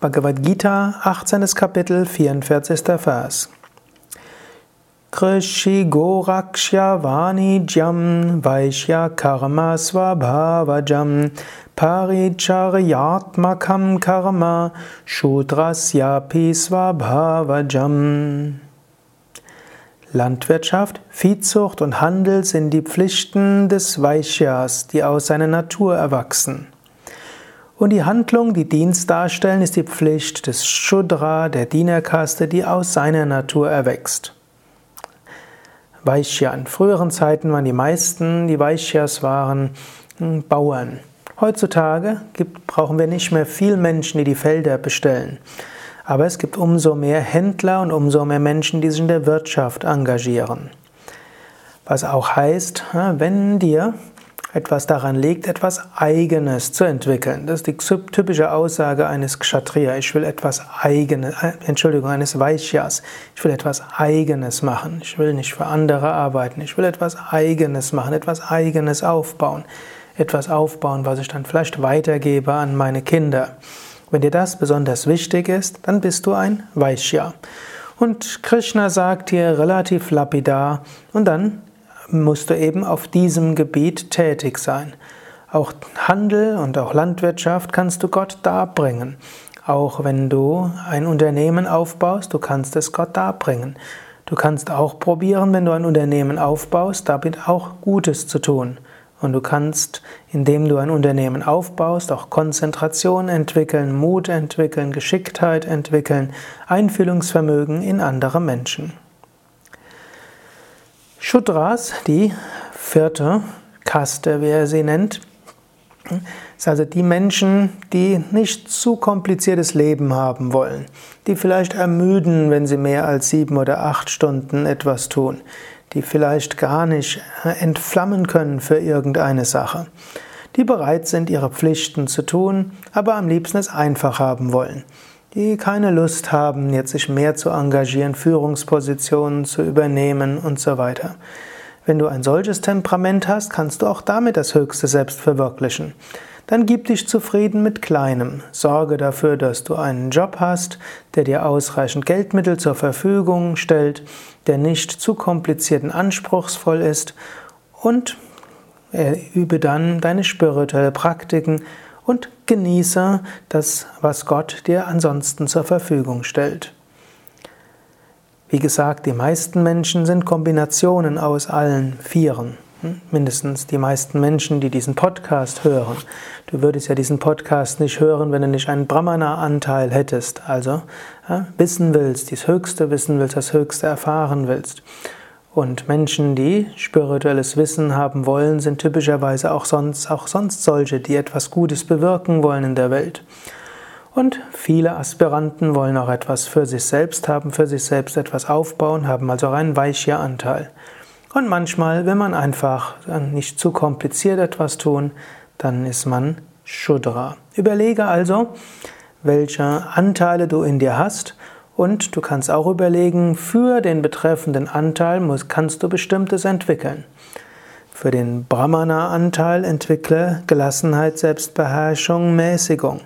Bhagavad Gita, 18. Kapitel, 44. Vers. Krishi Gorakshya Vanijam Vaishya Karma Swabhavajam Paricharyatmakam Karma Shudrasyapi Swabhavajam Landwirtschaft, Viehzucht und Handel sind die Pflichten des Vaishyas, die aus seiner Natur erwachsen. Und die Handlung, die Dienst darstellen, ist die Pflicht des Shudra, der Dienerkaste, die aus seiner Natur erwächst. Vaishya. In früheren Zeiten waren die meisten, die Vaishyas waren hm, Bauern. Heutzutage gibt, brauchen wir nicht mehr viel Menschen, die die Felder bestellen. Aber es gibt umso mehr Händler und umso mehr Menschen, die sich in der Wirtschaft engagieren. Was auch heißt, wenn dir etwas daran liegt, etwas Eigenes zu entwickeln. Das ist die typische Aussage eines Kshatriya. Ich will etwas Eigenes, äh, Entschuldigung, eines Vaishyas. Ich will etwas Eigenes machen. Ich will nicht für andere arbeiten. Ich will etwas Eigenes machen, etwas Eigenes aufbauen. Etwas aufbauen, was ich dann vielleicht weitergebe an meine Kinder. Wenn dir das besonders wichtig ist, dann bist du ein Vaishya. Und Krishna sagt hier relativ lapidar, und dann musst du eben auf diesem Gebiet tätig sein. Auch Handel und auch Landwirtschaft kannst du Gott darbringen. Auch wenn du ein Unternehmen aufbaust, du kannst es Gott darbringen. Du kannst auch probieren, wenn du ein Unternehmen aufbaust, damit auch Gutes zu tun. Und du kannst, indem du ein Unternehmen aufbaust, auch Konzentration entwickeln, Mut entwickeln, Geschicktheit entwickeln, Einfühlungsvermögen in andere Menschen. Shudras, die vierte Kaste, wie er sie nennt, ist also die Menschen, die nicht zu kompliziertes Leben haben wollen, die vielleicht ermüden, wenn sie mehr als sieben oder acht Stunden etwas tun, die vielleicht gar nicht entflammen können für irgendeine Sache, die bereit sind, ihre Pflichten zu tun, aber am liebsten es einfach haben wollen die keine Lust haben, jetzt sich mehr zu engagieren, Führungspositionen zu übernehmen und so weiter. Wenn du ein solches Temperament hast, kannst du auch damit das höchste Selbst verwirklichen. Dann gib dich zufrieden mit Kleinem. Sorge dafür, dass du einen Job hast, der dir ausreichend Geldmittel zur Verfügung stellt, der nicht zu kompliziert und anspruchsvoll ist und übe dann deine spirituelle Praktiken und genieße das, was Gott dir ansonsten zur Verfügung stellt. Wie gesagt, die meisten Menschen sind Kombinationen aus allen Vieren. Hm? Mindestens die meisten Menschen, die diesen Podcast hören. Du würdest ja diesen Podcast nicht hören, wenn du nicht einen Brahmana-Anteil hättest. Also ja, wissen willst, das Höchste wissen willst, das Höchste erfahren willst. Und Menschen, die spirituelles Wissen haben wollen, sind typischerweise auch sonst, auch sonst solche, die etwas Gutes bewirken wollen in der Welt. Und viele Aspiranten wollen auch etwas für sich selbst haben, für sich selbst etwas aufbauen, haben also auch einen Weichia-Anteil. Und manchmal, wenn man einfach nicht zu kompliziert etwas tun, dann ist man Shudra. Überlege also, welche Anteile du in dir hast und du kannst auch überlegen, für den betreffenden Anteil kannst du bestimmtes entwickeln. Für den Brahmana-Anteil entwickle Gelassenheit, Selbstbeherrschung, Mäßigung.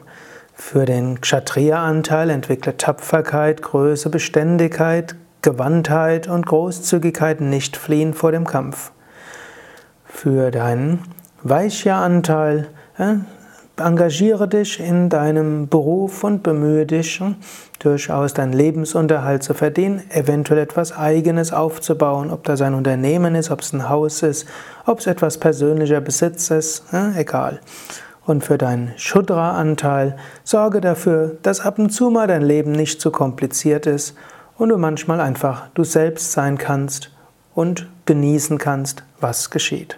Für den Kshatriya-Anteil entwickle Tapferkeit, Größe, Beständigkeit, Gewandtheit und Großzügigkeit, nicht fliehen vor dem Kampf. Für deinen Vaishya-Anteil äh, Engagiere dich in deinem Beruf und bemühe dich, durchaus deinen Lebensunterhalt zu verdienen, eventuell etwas Eigenes aufzubauen, ob das ein Unternehmen ist, ob es ein Haus ist, ob es etwas persönlicher Besitz ist, äh, egal. Und für deinen Shudra-Anteil sorge dafür, dass ab und zu mal dein Leben nicht zu kompliziert ist und du manchmal einfach du selbst sein kannst und genießen kannst, was geschieht.